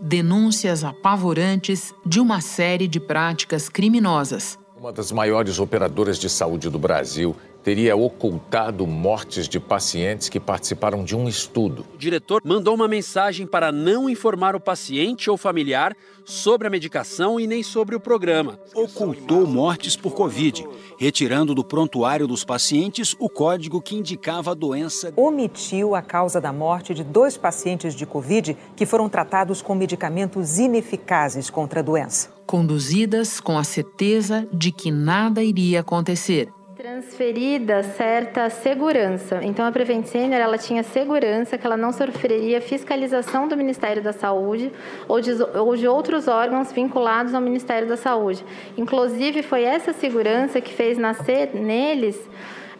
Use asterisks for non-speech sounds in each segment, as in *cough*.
denúncias apavorantes de uma série de práticas criminosas. Uma das maiores operadoras de saúde do Brasil teria ocultado mortes de pacientes que participaram de um estudo. O diretor mandou uma mensagem para não informar o paciente ou familiar sobre a medicação e nem sobre o programa. Ocultou mortes por Covid, retirando do prontuário dos pacientes o código que indicava a doença. Omitiu a causa da morte de dois pacientes de Covid que foram tratados com medicamentos ineficazes contra a doença. Conduzidas com a certeza de que nada iria acontecer transferida certa segurança. Então a Prevent Senior ela tinha segurança que ela não sofreria fiscalização do Ministério da Saúde ou de, ou de outros órgãos vinculados ao Ministério da Saúde. Inclusive foi essa segurança que fez nascer neles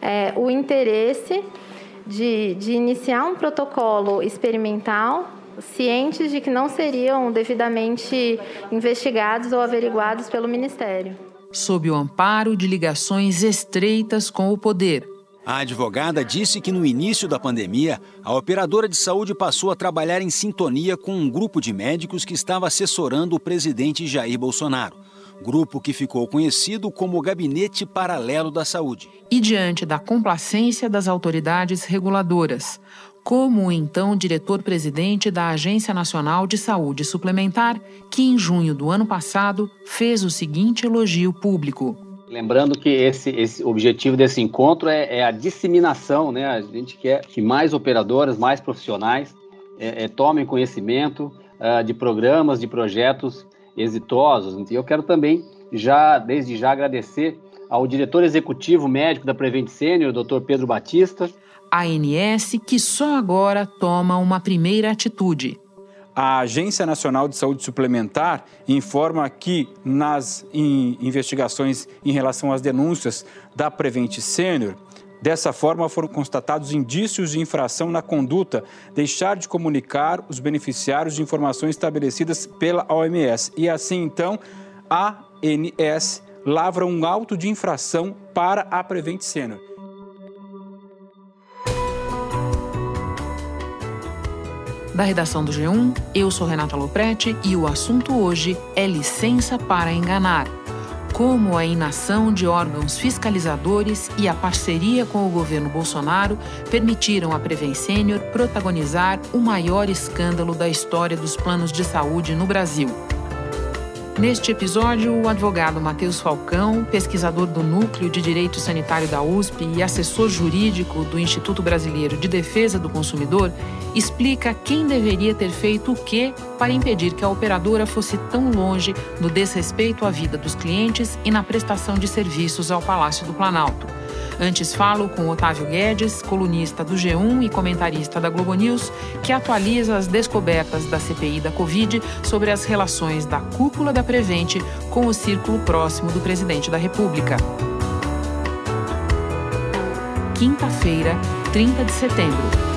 é, o interesse de, de iniciar um protocolo experimental cientes de que não seriam devidamente investigados ou averiguados pelo Ministério sob o amparo de ligações estreitas com o poder. A advogada disse que no início da pandemia, a operadora de saúde passou a trabalhar em sintonia com um grupo de médicos que estava assessorando o presidente Jair Bolsonaro. Grupo que ficou conhecido como Gabinete Paralelo da Saúde. E diante da complacência das autoridades reguladoras, como então diretor-presidente da Agência Nacional de Saúde Suplementar, que em junho do ano passado fez o seguinte elogio público. Lembrando que esse, esse objetivo desse encontro é, é, a disseminação, né? A gente quer que mais operadoras, mais profissionais é, é, tomem conhecimento uh, de programas, de projetos exitosos. E eu quero também, já desde já, agradecer ao diretor executivo médico da Prevent Senior, Dr. Pedro Batista, ANS, que só agora toma uma primeira atitude. A Agência Nacional de Saúde Suplementar informa que nas investigações em relação às denúncias da Prevent Senior, Dessa forma, foram constatados indícios de infração na conduta, deixar de comunicar os beneficiários de informações estabelecidas pela OMS. E assim, então, a ANS lavra um auto de infração para a Prevent Senior. Da redação do G1, eu sou Renata Loprete e o assunto hoje é licença para enganar. Como a inação de órgãos fiscalizadores e a parceria com o governo Bolsonaro permitiram a Preven Senior protagonizar o maior escândalo da história dos planos de saúde no Brasil. Neste episódio, o advogado Matheus Falcão, pesquisador do Núcleo de Direito Sanitário da USP e assessor jurídico do Instituto Brasileiro de Defesa do Consumidor, explica quem deveria ter feito o que para impedir que a operadora fosse tão longe no desrespeito à vida dos clientes e na prestação de serviços ao Palácio do Planalto. Antes falo com Otávio Guedes, colunista do G1 e comentarista da Globo News, que atualiza as descobertas da CPI da Covid sobre as relações da cúpula da Prevente com o círculo próximo do presidente da República. Quinta-feira, 30 de setembro.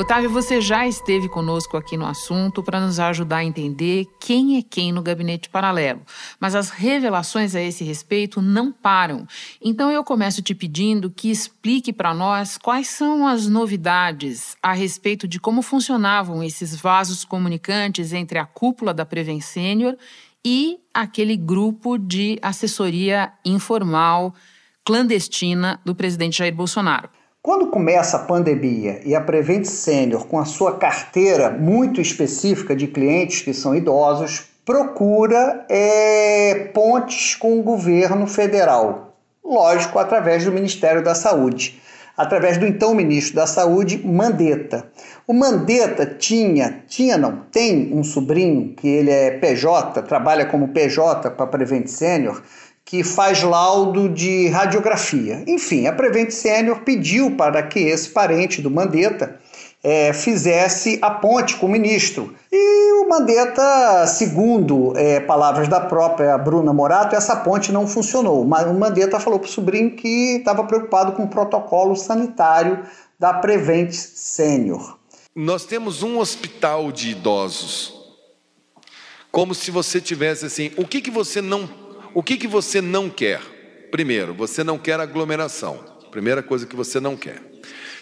Otávio, você já esteve conosco aqui no assunto para nos ajudar a entender quem é quem no gabinete paralelo. Mas as revelações a esse respeito não param. Então eu começo te pedindo que explique para nós quais são as novidades a respeito de como funcionavam esses vasos comunicantes entre a cúpula da Preven Senior e aquele grupo de assessoria informal clandestina do presidente Jair Bolsonaro. Quando começa a pandemia e a Prevent Senior, com a sua carteira muito específica de clientes que são idosos, procura é, pontes com o governo federal. Lógico, através do Ministério da Saúde, através do então ministro da Saúde, Mandetta. O Mandetta tinha, tinha não, tem um sobrinho que ele é PJ, trabalha como PJ para Prevent Senior, que faz laudo de radiografia. Enfim, a Prevent Senior pediu para que esse parente do Mandetta é, fizesse a ponte com o ministro. E o Mandetta, segundo é, palavras da própria Bruna Morato, essa ponte não funcionou. O Mandetta falou para o sobrinho que estava preocupado com o protocolo sanitário da Prevent Senior. Nós temos um hospital de idosos. Como se você tivesse assim, o que, que você não o que, que você não quer? Primeiro, você não quer aglomeração. Primeira coisa que você não quer.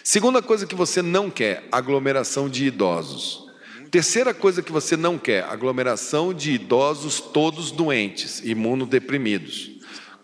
Segunda coisa que você não quer, aglomeração de idosos. Terceira coisa que você não quer: aglomeração de idosos todos doentes, imunodeprimidos.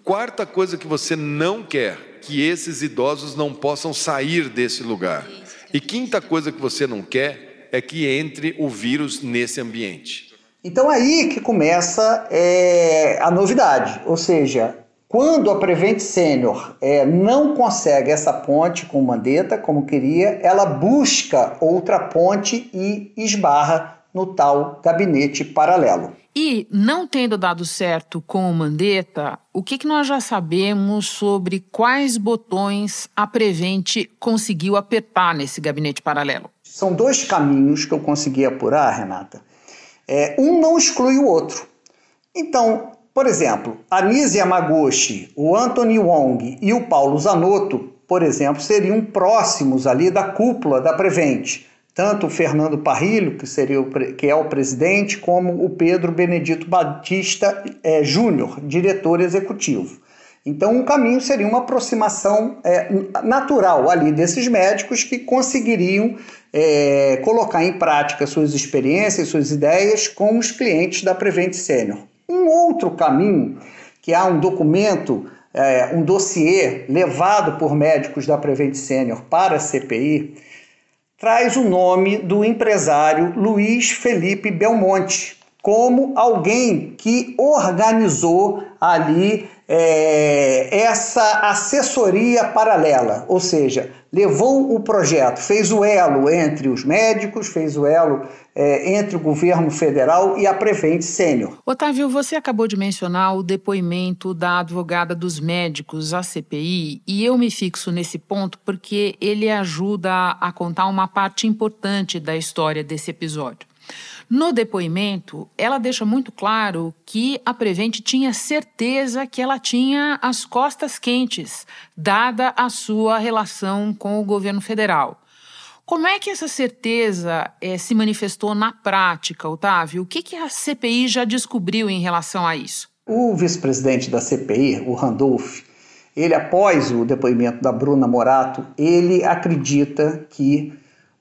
Quarta coisa que você não quer: que esses idosos não possam sair desse lugar. E quinta coisa que você não quer é que entre o vírus nesse ambiente. Então aí que começa é, a novidade, ou seja, quando a Prevent Senior é, não consegue essa ponte com o Mandetta, como queria, ela busca outra ponte e esbarra no tal gabinete paralelo. E, não tendo dado certo com o Mandetta, o que, que nós já sabemos sobre quais botões a Prevent conseguiu apertar nesse gabinete paralelo? São dois caminhos que eu consegui apurar, Renata. É, um não exclui o outro. Então, por exemplo, a Nise Yamaguchi, o Anthony Wong e o Paulo Zanotto, por exemplo, seriam próximos ali da cúpula da Prevent. Tanto o Fernando Parrilho, que, seria o, que é o presidente, como o Pedro Benedito Batista é, Júnior, diretor executivo. Então, um caminho seria uma aproximação é, natural ali desses médicos que conseguiriam é, colocar em prática suas experiências, suas ideias com os clientes da Prevent Senior. Um outro caminho, que há um documento, é, um dossiê levado por médicos da Prevent Senior para a CPI, traz o nome do empresário Luiz Felipe Belmonte como alguém que organizou ali é, essa assessoria paralela, ou seja, levou o projeto, fez o elo entre os médicos, fez o elo é, entre o governo federal e a Prevent Sênior. Otávio, você acabou de mencionar o depoimento da advogada dos médicos à CPI e eu me fixo nesse ponto porque ele ajuda a contar uma parte importante da história desse episódio. No depoimento, ela deixa muito claro que a Prevent tinha certeza que ela tinha as costas quentes, dada a sua relação com o governo federal. Como é que essa certeza é, se manifestou na prática, Otávio? O que, que a CPI já descobriu em relação a isso? O vice-presidente da CPI, o Randolph, ele, após o depoimento da Bruna Morato, ele acredita que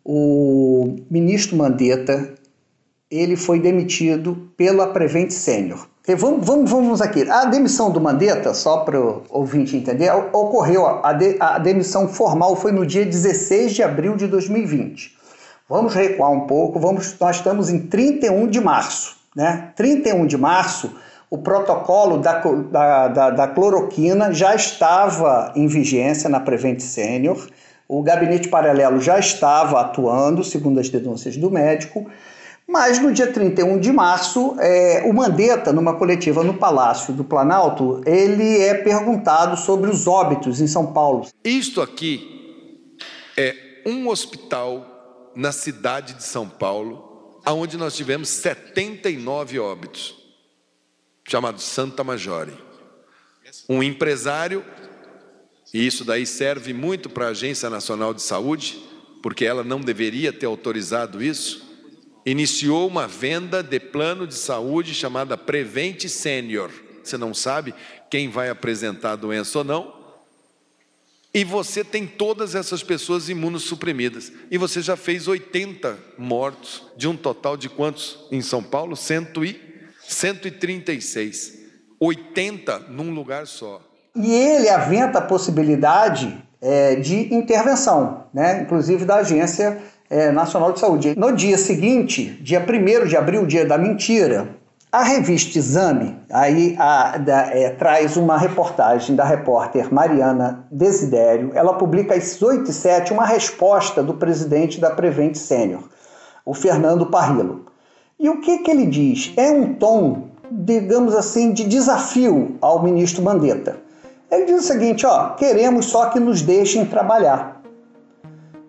o ministro Mandetta ele foi demitido pela Prevent Senior. Vamos, vamos, vamos aqui. A demissão do Mandetta, só para o ouvinte entender, ocorreu, a, de, a demissão formal foi no dia 16 de abril de 2020. Vamos recuar um pouco, vamos, nós estamos em 31 de março. Né? 31 de março, o protocolo da, da, da, da cloroquina já estava em vigência na Prevent Senior, o gabinete paralelo já estava atuando, segundo as denúncias do médico, mas no dia 31 de março, é, o Mandetta, numa coletiva no Palácio do Planalto, ele é perguntado sobre os óbitos em São Paulo. Isto aqui é um hospital na cidade de São Paulo, onde nós tivemos 79 óbitos, chamado Santa Majore. Um empresário, e isso daí serve muito para a Agência Nacional de Saúde, porque ela não deveria ter autorizado isso iniciou uma venda de plano de saúde chamada Prevent Senior. Você não sabe quem vai apresentar a doença ou não. E você tem todas essas pessoas imunossuprimidas. E você já fez 80 mortos, de um total de quantos em São Paulo? Cento e, 136. 80 num lugar só. E ele aventa a possibilidade é, de intervenção, né? inclusive da agência é, Nacional de Saúde. No dia seguinte, dia 1 de abril, dia da mentira, a revista Exame aí a, da, é, traz uma reportagem da repórter Mariana Desidério. Ela publica às 8 e 7 uma resposta do presidente da Prevent Sênior, o Fernando Parrilo. E o que, que ele diz? É um tom, digamos assim, de desafio ao ministro Mandetta. Ele diz o seguinte: ó, queremos só que nos deixem trabalhar.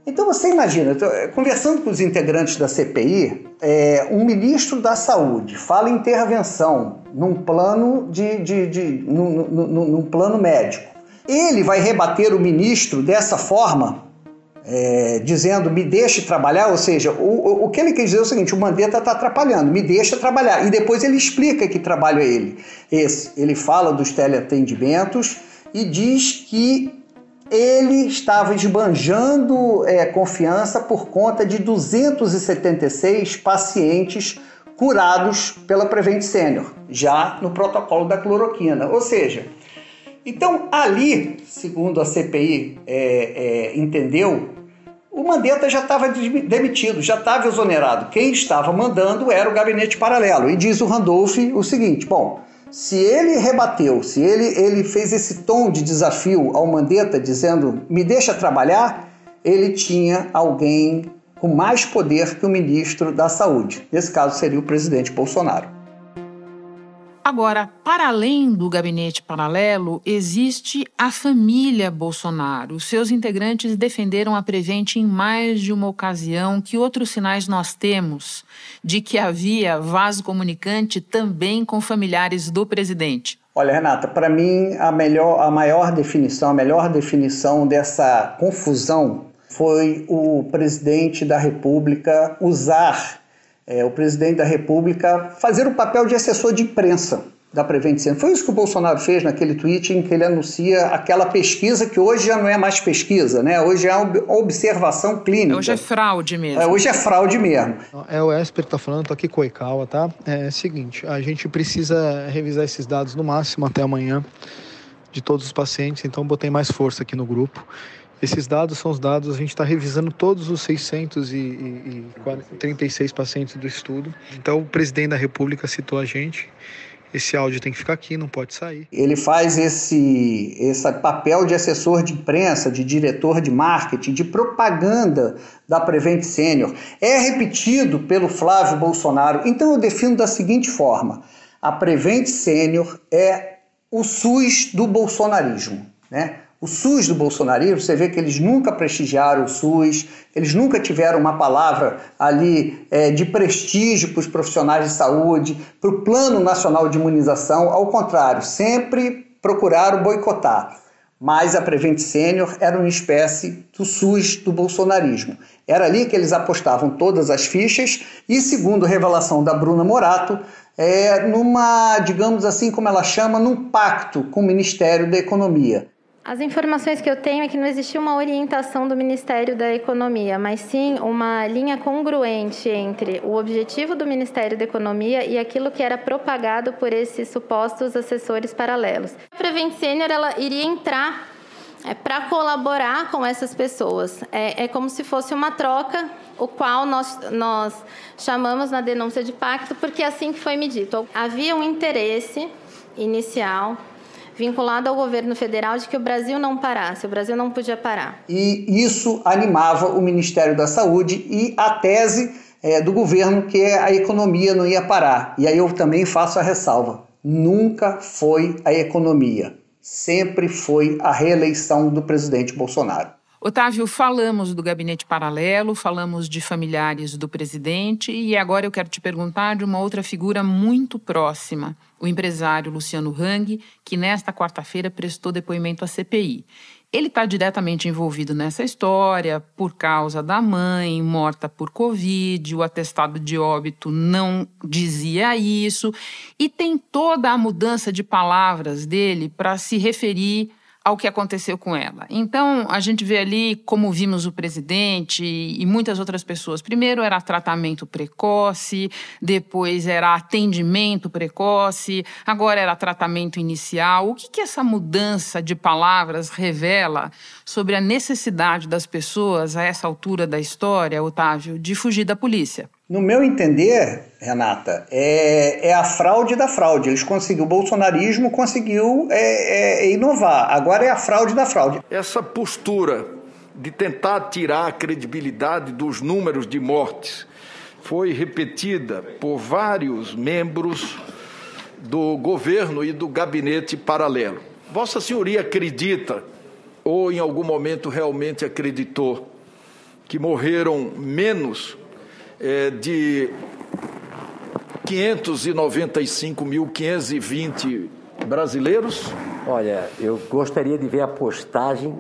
Então você imagina, eh, conversando com os integrantes da CPI, é, um ministro da Saúde fala em intervenção num plano de, de, de num, num, num, plano médico. Ele vai rebater o ministro dessa forma, é, dizendo me deixe trabalhar, ou seja, o, o que ele quer dizer é o seguinte: o Mandetta está atrapalhando, me deixa trabalhar. E depois ele explica que trabalho é ele. Esse. Ele fala dos teleatendimentos e diz que ele estava esbanjando é, confiança por conta de 276 pacientes curados pela Prevent Senior, já no protocolo da cloroquina. Ou seja, então ali, segundo a CPI é, é, entendeu, o Mandetta já estava demitido, já estava exonerado. Quem estava mandando era o gabinete paralelo. E diz o Randolph o seguinte: bom, se ele rebateu, se ele, ele fez esse tom de desafio ao Mandetta, dizendo me deixa trabalhar, ele tinha alguém com mais poder que o ministro da Saúde. Nesse caso seria o presidente Bolsonaro. Agora, para além do gabinete paralelo, existe a família Bolsonaro. Seus integrantes defenderam a Prevent em mais de uma ocasião. Que outros sinais nós temos de que havia vaso comunicante também com familiares do presidente? Olha, Renata, para mim a melhor, a maior definição, a melhor definição dessa confusão foi o presidente da República usar é, o presidente da República fazer o papel de assessor de imprensa da Prevent Senior. Foi isso que o Bolsonaro fez naquele tweet em que ele anuncia aquela pesquisa que hoje já não é mais pesquisa, né? Hoje é uma observação clínica. Hoje é fraude mesmo. É, hoje é fraude mesmo. É o Esper que está falando, estou aqui com o Ikawa, tá? É o seguinte, a gente precisa revisar esses dados no máximo até amanhã de todos os pacientes, então botei mais força aqui no grupo. Esses dados são os dados, a gente está revisando todos os 636 pacientes do estudo. Então, o presidente da República citou a gente. Esse áudio tem que ficar aqui, não pode sair. Ele faz esse, esse papel de assessor de imprensa, de diretor de marketing, de propaganda da Prevent Senior. É repetido pelo Flávio Bolsonaro. Então eu defino da seguinte forma: a Prevent Senior é o SUS do bolsonarismo, né? O SUS do bolsonarismo, você vê que eles nunca prestigiaram o SUS, eles nunca tiveram uma palavra ali é, de prestígio para os profissionais de saúde, para o Plano Nacional de Imunização, ao contrário, sempre procuraram boicotar. Mas a Prevent Senior era uma espécie do SUS do bolsonarismo. Era ali que eles apostavam todas as fichas e, segundo revelação da Bruna Morato, é, numa, digamos assim, como ela chama, num pacto com o Ministério da Economia. As informações que eu tenho é que não existia uma orientação do Ministério da Economia, mas sim uma linha congruente entre o objetivo do Ministério da Economia e aquilo que era propagado por esses supostos assessores paralelos. A Prevent Senior ela iria entrar é, para colaborar com essas pessoas. É, é como se fosse uma troca, o qual nós, nós chamamos na denúncia de pacto, porque é assim que foi medido. Havia um interesse inicial vinculado ao governo federal de que o Brasil não parasse, o Brasil não podia parar. E isso animava o Ministério da Saúde e a tese é, do governo que a economia não ia parar. E aí eu também faço a ressalva: nunca foi a economia, sempre foi a reeleição do presidente Bolsonaro. Otávio, falamos do gabinete paralelo, falamos de familiares do presidente e agora eu quero te perguntar de uma outra figura muito próxima, o empresário Luciano Hang, que nesta quarta-feira prestou depoimento à CPI. Ele está diretamente envolvido nessa história por causa da mãe morta por Covid, o atestado de óbito não dizia isso, e tem toda a mudança de palavras dele para se referir ao que aconteceu com ela. Então, a gente vê ali como vimos o presidente e muitas outras pessoas. Primeiro era tratamento precoce, depois era atendimento precoce, agora era tratamento inicial. O que, que essa mudança de palavras revela sobre a necessidade das pessoas, a essa altura da história, Otávio, de fugir da polícia? No meu entender, Renata, é, é a fraude da fraude. Eles conseguiu, o bolsonarismo conseguiu é, é, inovar. Agora é a fraude da fraude. Essa postura de tentar tirar a credibilidade dos números de mortes foi repetida por vários membros do governo e do gabinete paralelo. Vossa Senhoria acredita, ou em algum momento realmente acreditou, que morreram menos é, de 595.520 brasileiros? Olha, eu gostaria de ver a postagem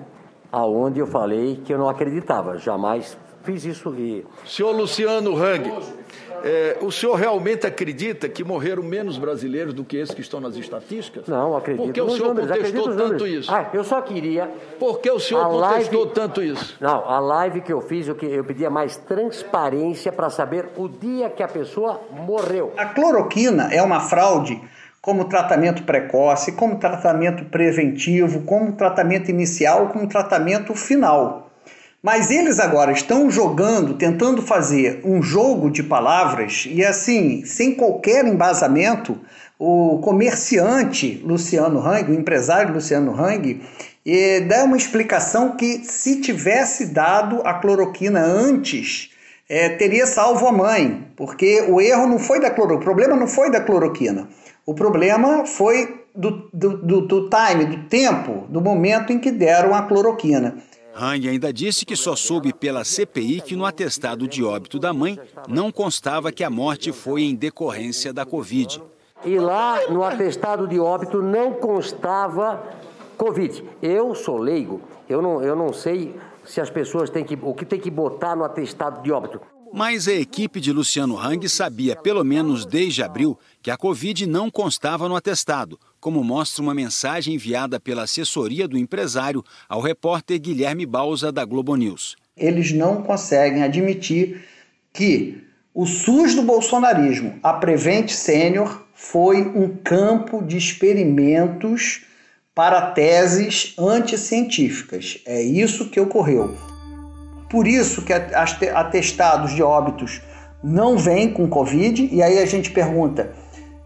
aonde eu falei que eu não acreditava, jamais fiz isso. E... Senhor Luciano Hang, É, o senhor realmente acredita que morreram menos brasileiros do que esses que estão nas estatísticas? Não, acredito. Por que o senhor números, contestou tanto isso? Ah, eu só queria. Por que o senhor contestou live... tanto isso? Não, a live que eu fiz, eu, eu pedia mais transparência para saber o dia que a pessoa morreu. A cloroquina é uma fraude como tratamento precoce, como tratamento preventivo, como tratamento inicial, como tratamento final. Mas eles agora estão jogando, tentando fazer um jogo de palavras e assim, sem qualquer embasamento, o comerciante Luciano Hang, o empresário Luciano Hang, e dá uma explicação que se tivesse dado a cloroquina antes, é, teria salvo a mãe, porque o erro não foi da cloroquina, o problema não foi da cloroquina. O problema foi do, do, do, do time, do tempo, do momento em que deram a cloroquina. Hang ainda disse que só soube pela CPI que no atestado de óbito da mãe não constava que a morte foi em decorrência da Covid. E lá no atestado de óbito não constava Covid. Eu sou leigo, eu não, eu não sei se as pessoas têm que. o que tem que botar no atestado de óbito. Mas a equipe de Luciano Hang sabia, pelo menos desde abril, que a Covid não constava no atestado, como mostra uma mensagem enviada pela assessoria do empresário ao repórter Guilherme Bausa, da Globo News. Eles não conseguem admitir que o SUS do bolsonarismo, a Prevent Sênior, foi um campo de experimentos para teses anticientíficas. É isso que ocorreu. Por isso que atestados de óbitos não vêm com Covid, e aí a gente pergunta: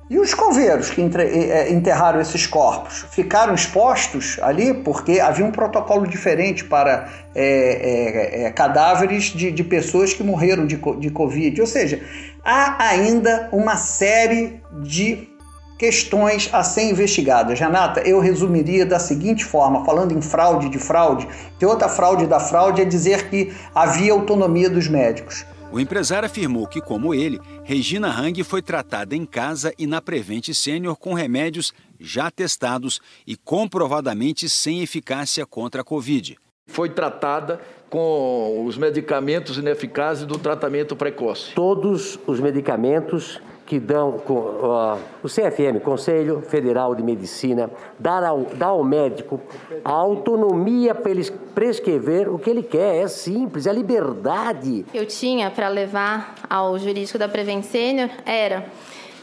e os coveiros que eh, eh, enterraram esses corpos ficaram expostos ali porque havia um protocolo diferente para é, é, é, cadáveres de, de, pessoas que morreram de, de Covid. Ou seja, há ainda uma série de questões a ser investigadas. Renata, eu resumiria da seguinte forma, falando em fraude de fraude, que outra fraude da fraude é dizer que havia autonomia dos médicos. O empresário afirmou que, como ele, Regina Hang foi tratada em casa e na Prevent Sênior com remédios já testados e comprovadamente sem eficácia contra a Covid. Foi tratada com os medicamentos ineficazes do tratamento precoce. Todos os medicamentos que dão uh, o CFM, Conselho Federal de Medicina, dá ao, dá ao médico a autonomia para ele prescrever o que ele quer. É simples, é liberdade. Eu tinha para levar ao jurídico da Prevent Senior era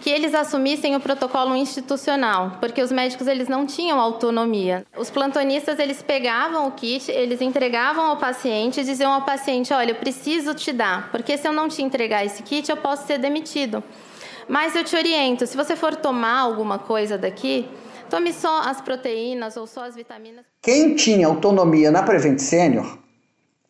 que eles assumissem o protocolo institucional, porque os médicos eles não tinham autonomia. Os plantonistas eles pegavam o kit, eles entregavam ao paciente e diziam ao paciente: "Olha, eu preciso te dar, porque se eu não te entregar esse kit, eu posso ser demitido". Mas eu te oriento, se você for tomar alguma coisa daqui, tome só as proteínas ou só as vitaminas. Quem tinha autonomia na Prevent Senior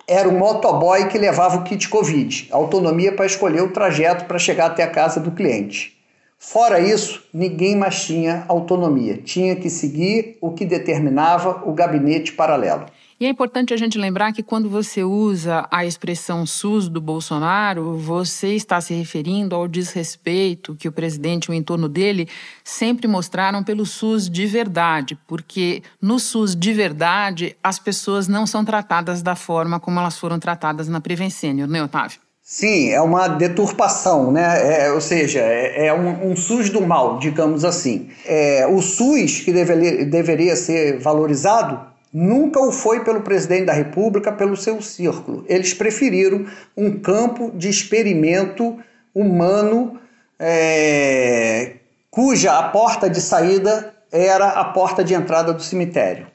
era o motoboy que levava o kit Covid, autonomia para escolher o trajeto para chegar até a casa do cliente. Fora isso, ninguém mais tinha autonomia, tinha que seguir o que determinava o gabinete paralelo. E é importante a gente lembrar que quando você usa a expressão SUS do Bolsonaro, você está se referindo ao desrespeito que o presidente e o entorno dele sempre mostraram pelo SUS de verdade, porque no SUS de verdade as pessoas não são tratadas da forma como elas foram tratadas na Prevencênio, né, Otávio? Sim, é uma deturpação, né? É, ou seja, é, é um, um, SUS do mal, digamos assim. É, o SUS que deveria, deveria ser valorizado Nunca o foi pelo presidente da República, pelo seu círculo. Eles preferiram um campo de experimento humano é, cuja a porta de saída era a porta de entrada do cemitério.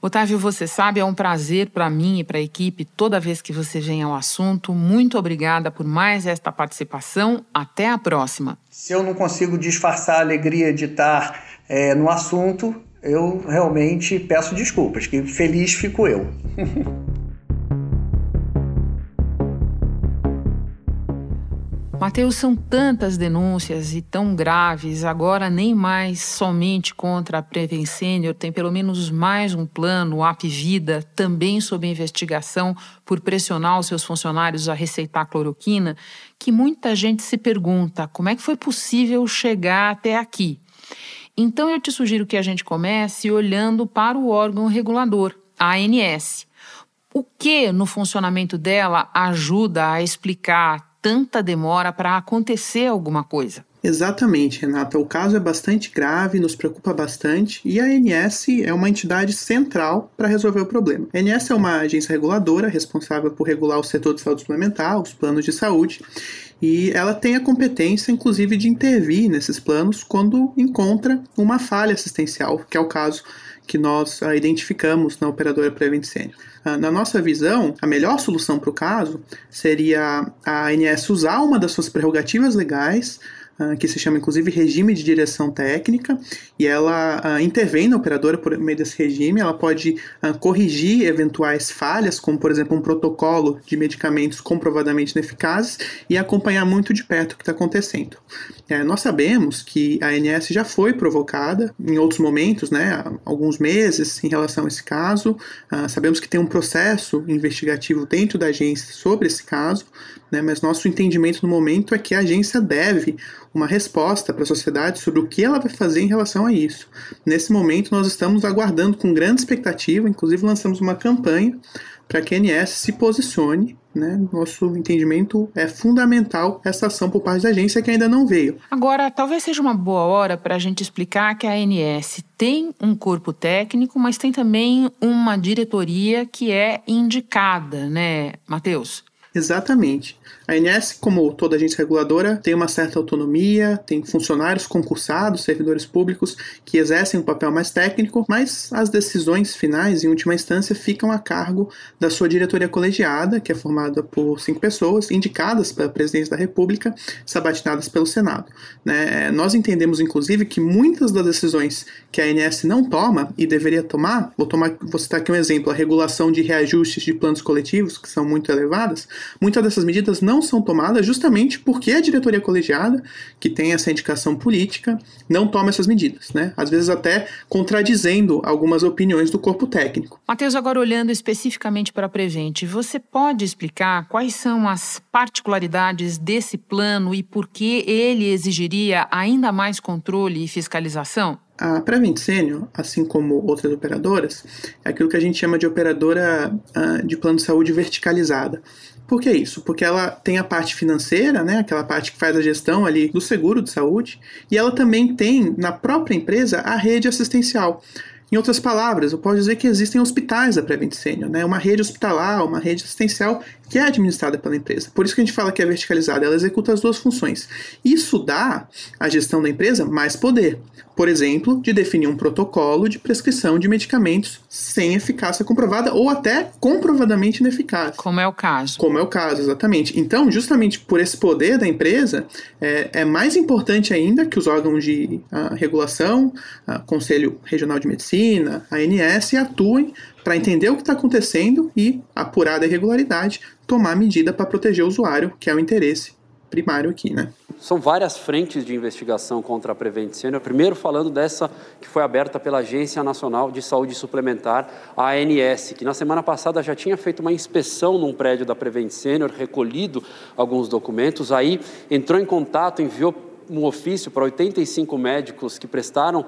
Otávio, você sabe, é um prazer para mim e para a equipe toda vez que você vem ao assunto. Muito obrigada por mais esta participação. Até a próxima. Se eu não consigo disfarçar a alegria de estar é, no assunto, eu realmente peço desculpas, que feliz fico eu. *laughs* Mateus, são tantas denúncias e tão graves, agora nem mais somente contra a Preven Senior, tem pelo menos mais um plano, o AP Vida, também sob investigação por pressionar os seus funcionários a receitar cloroquina, que muita gente se pergunta como é que foi possível chegar até aqui. Então eu te sugiro que a gente comece olhando para o órgão regulador, a ANS. O que no funcionamento dela ajuda a explicar tanta demora para acontecer alguma coisa? Exatamente, Renata. O caso é bastante grave, nos preocupa bastante e a ANS é uma entidade central para resolver o problema. A ANS é uma agência reguladora responsável por regular o setor de saúde suplementar, os planos de saúde, e ela tem a competência, inclusive, de intervir nesses planos quando encontra uma falha assistencial, que é o caso que nós uh, identificamos na operadora Senior. Uh, na nossa visão, a melhor solução para o caso seria a ANS usar uma das suas prerrogativas legais ah, que se chama inclusive regime de direção técnica, e ela uh, intervém na operadora por meio desse regime, ela pode uh, corrigir eventuais falhas, como por exemplo um protocolo de medicamentos comprovadamente ineficazes, e acompanhar muito de perto o que está acontecendo. É, nós sabemos que a ANS já foi provocada em outros momentos, né, alguns meses, em relação a esse caso. sabemos que tem um processo investigativo dentro da agência sobre esse caso, né, mas nosso entendimento no momento é que a agência deve uma resposta para a sociedade sobre o que ela vai fazer em relação a isso. Nesse momento, nós estamos aguardando com grande expectativa, inclusive lançamos uma campanha para que a ANS se posicione. Né? Nosso entendimento é fundamental essa ação por parte da agência que ainda não veio. Agora, talvez seja uma boa hora para a gente explicar que a ANS tem um corpo técnico, mas tem também uma diretoria que é indicada, né, Matheus? Exatamente. A ANS, como toda agência reguladora, tem uma certa autonomia, tem funcionários concursados, servidores públicos que exercem um papel mais técnico, mas as decisões finais, em última instância, ficam a cargo da sua diretoria colegiada, que é formada por cinco pessoas, indicadas pela presidência da República, sabatinadas pelo Senado. Né? Nós entendemos, inclusive, que muitas das decisões que a ANS não toma e deveria tomar, vou, tomar, vou citar aqui um exemplo, a regulação de reajustes de planos coletivos, que são muito elevadas, muitas dessas medidas não são tomadas justamente porque a diretoria colegiada, que tem essa indicação política, não toma essas medidas, né? Às vezes até contradizendo algumas opiniões do corpo técnico. Matheus, agora olhando especificamente para a Prevent, você pode explicar quais são as particularidades desse plano e por que ele exigiria ainda mais controle e fiscalização? A Prevent Senior, assim como outras operadoras, é aquilo que a gente chama de operadora uh, de plano de saúde verticalizada. Por que isso? Porque ela tem a parte financeira, né, aquela parte que faz a gestão ali do seguro de saúde, e ela também tem na própria empresa a rede assistencial. Em outras palavras, eu posso dizer que existem hospitais da Prevent Senior, né? uma rede hospitalar, uma rede assistencial que é administrada pela empresa. Por isso que a gente fala que é verticalizada, ela executa as duas funções. Isso dá à gestão da empresa mais poder por exemplo, de definir um protocolo de prescrição de medicamentos sem eficácia comprovada ou até comprovadamente ineficaz. Como é o caso. Como é o caso, exatamente. Então, justamente por esse poder da empresa, é, é mais importante ainda que os órgãos de uh, regulação, uh, Conselho Regional de Medicina, ANS, atuem para entender o que está acontecendo e, apurada a irregularidade, tomar medida para proteger o usuário, que é o interesse primário aqui, né? São várias frentes de investigação contra a Prevent Senior. Primeiro falando dessa que foi aberta pela Agência Nacional de Saúde Suplementar, a ANS, que na semana passada já tinha feito uma inspeção num prédio da Prevent Senior, recolhido alguns documentos, aí entrou em contato, enviou um ofício para 85 médicos que prestaram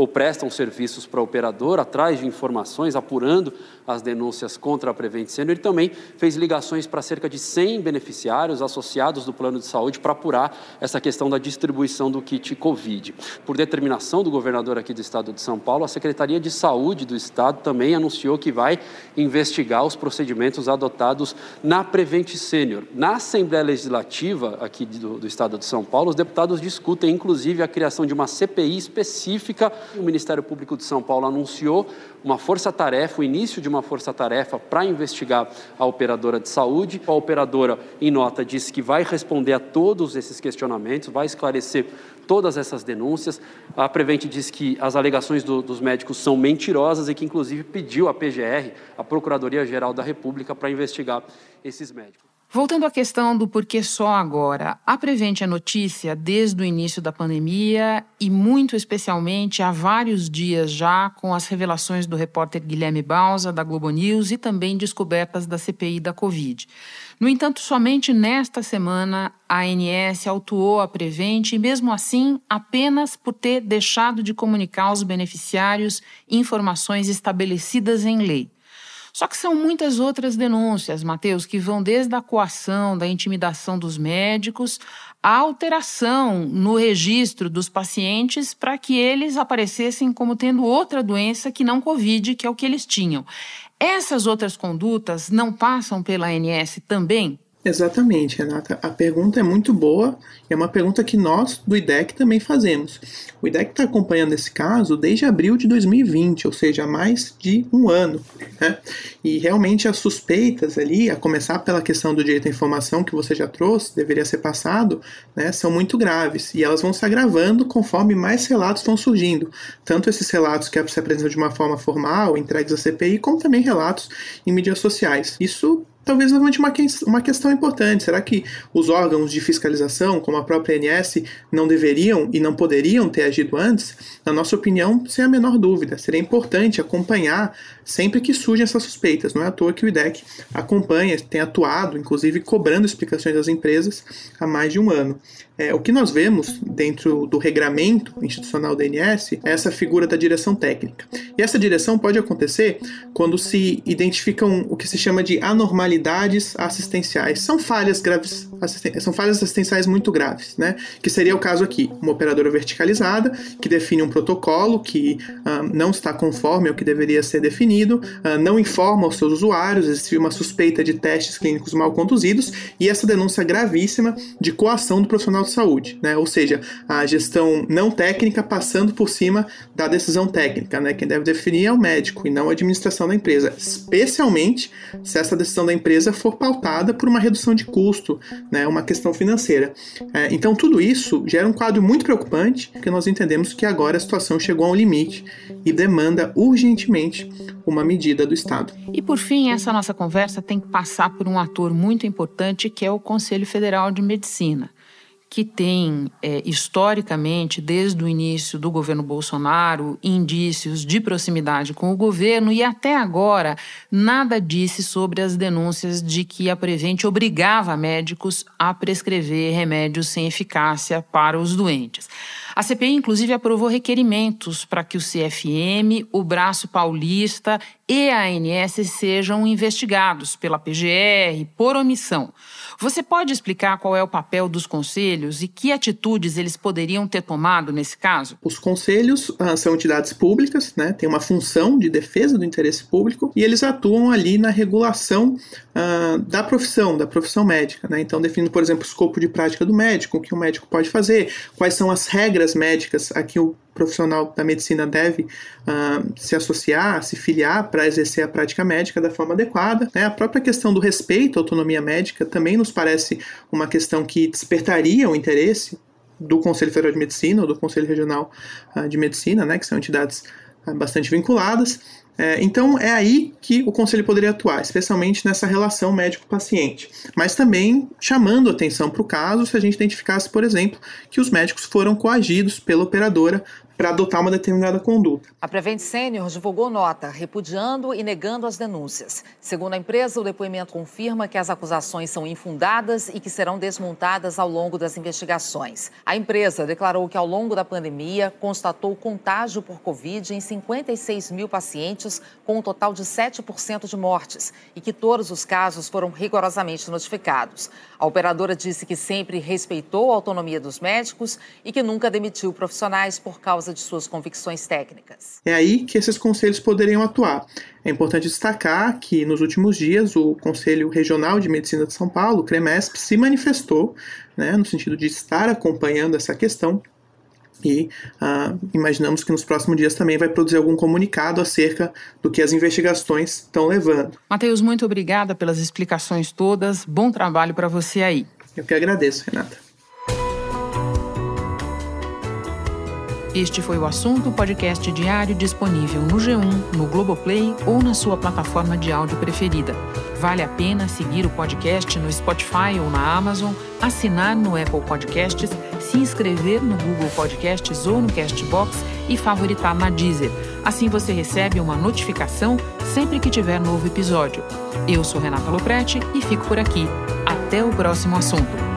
ou prestam serviços para operador, atrás de informações, apurando as denúncias contra a Prevent Senior. Ele também fez ligações para cerca de 100 beneficiários associados do plano de saúde para apurar essa questão da distribuição do kit Covid. Por determinação do governador aqui do estado de São Paulo, a Secretaria de Saúde do estado também anunciou que vai investigar os procedimentos adotados na Prevent Senior. Na Assembleia Legislativa aqui do, do estado de São Paulo, os deputados discutem inclusive a criação de uma CPI específica. O Ministério Público de São Paulo anunciou uma força-tarefa, o início de uma força-tarefa para investigar a operadora de saúde. A operadora, em nota, disse que vai responder a todos esses questionamentos, vai esclarecer todas essas denúncias. A Prevent diz que as alegações do, dos médicos são mentirosas e que, inclusive, pediu à PGR, a Procuradoria-Geral da República, para investigar esses médicos. Voltando à questão do porquê só agora, a Prevente é notícia desde o início da pandemia e, muito especialmente, há vários dias já, com as revelações do repórter Guilherme Bausa, da Globo News, e também descobertas da CPI da Covid. No entanto, somente nesta semana, a ANS autuou a Prevente e, mesmo assim, apenas por ter deixado de comunicar aos beneficiários informações estabelecidas em lei. Só que são muitas outras denúncias, Matheus, que vão desde a coação, da intimidação dos médicos, a alteração no registro dos pacientes para que eles aparecessem como tendo outra doença que não Covid, que é o que eles tinham. Essas outras condutas não passam pela ANS também? Exatamente, Renata. A pergunta é muito boa e é uma pergunta que nós do IDEC também fazemos. O IDEC está acompanhando esse caso desde abril de 2020, ou seja, há mais de um ano. Né? E realmente as suspeitas ali, a começar pela questão do direito à informação que você já trouxe, deveria ser passado, né, são muito graves e elas vão se agravando conforme mais relatos vão surgindo. Tanto esses relatos que se apresentam de uma forma formal, entregues à CPI, como também relatos em mídias sociais. Isso talvez levante uma, que uma questão importante. Será que os órgãos de fiscalização, como a própria ANS, não deveriam e não poderiam ter agido antes? Na nossa opinião, sem a menor dúvida. Seria importante acompanhar sempre que surgem essas suspeitas. Não é à toa que o IDEC acompanha, tem atuado, inclusive cobrando explicações das empresas há mais de um ano. É, o que nós vemos dentro do regramento institucional da ANS é essa figura da direção técnica. E essa direção pode acontecer quando se identificam o que se chama de anormalidades assistenciais. São falhas graves, são falhas assistenciais muito graves, né? Que seria o caso aqui, uma operadora verticalizada que define um protocolo que ah, não está conforme ao que deveria ser definido, ah, não informa os seus usuários, existe uma suspeita de testes clínicos mal conduzidos e essa denúncia gravíssima de coação do profissional de saúde, né? Ou seja, a gestão não técnica passando por cima da decisão técnica, né? Quem deve definir é o médico e não a administração da empresa, especialmente se essa decisão da empresa for pautada por uma redução de custo, né? Uma questão financeira. É, então tudo isso gera um quadro muito preocupante, porque nós entendemos que agora a situação chegou a um limite e demanda urgentemente uma medida do Estado. E por fim, essa nossa conversa tem que passar por um ator muito importante que é o Conselho Federal de Medicina que tem, é, historicamente, desde o início do governo Bolsonaro, indícios de proximidade com o governo e até agora nada disse sobre as denúncias de que a Prevent obrigava médicos a prescrever remédios sem eficácia para os doentes. A CPI, inclusive, aprovou requerimentos para que o CFM, o Braço Paulista e a ANS sejam investigados pela PGR por omissão. Você pode explicar qual é o papel dos conselhos e que atitudes eles poderiam ter tomado nesse caso? Os conselhos ah, são entidades públicas, né, têm uma função de defesa do interesse público e eles atuam ali na regulação ah, da profissão, da profissão médica. Né? Então, definindo, por exemplo, o escopo de prática do médico, o que o médico pode fazer, quais são as regras médicas a que o profissional da medicina deve uh, se associar, se filiar para exercer a prática médica da forma adequada. Né? A própria questão do respeito à autonomia médica também nos parece uma questão que despertaria o interesse do Conselho Federal de Medicina ou do Conselho Regional uh, de Medicina, né, que são entidades uh, bastante vinculadas. É, então é aí que o conselho poderia atuar, especialmente nessa relação médico-paciente, mas também chamando atenção para o caso se a gente identificasse, por exemplo, que os médicos foram coagidos pela operadora para adotar uma determinada conduta. A Prevent Senior divulgou nota repudiando e negando as denúncias. Segundo a empresa, o depoimento confirma que as acusações são infundadas e que serão desmontadas ao longo das investigações. A empresa declarou que ao longo da pandemia constatou contágio por Covid em 56 mil pacientes, com um total de 7% de mortes, e que todos os casos foram rigorosamente notificados. A operadora disse que sempre respeitou a autonomia dos médicos e que nunca demitiu profissionais por causa causa de suas convicções técnicas. É aí que esses conselhos poderiam atuar. É importante destacar que nos últimos dias o Conselho Regional de Medicina de São Paulo, o CREMESP, se manifestou né, no sentido de estar acompanhando essa questão e uh, imaginamos que nos próximos dias também vai produzir algum comunicado acerca do que as investigações estão levando. Matheus, muito obrigada pelas explicações todas. Bom trabalho para você aí. Eu que agradeço, Renata. Este foi o assunto podcast diário disponível no G1, no Globoplay ou na sua plataforma de áudio preferida. Vale a pena seguir o podcast no Spotify ou na Amazon, assinar no Apple Podcasts, se inscrever no Google Podcasts ou no Castbox e favoritar na Deezer. Assim você recebe uma notificação sempre que tiver novo episódio. Eu sou Renata Loprete e fico por aqui. Até o próximo assunto.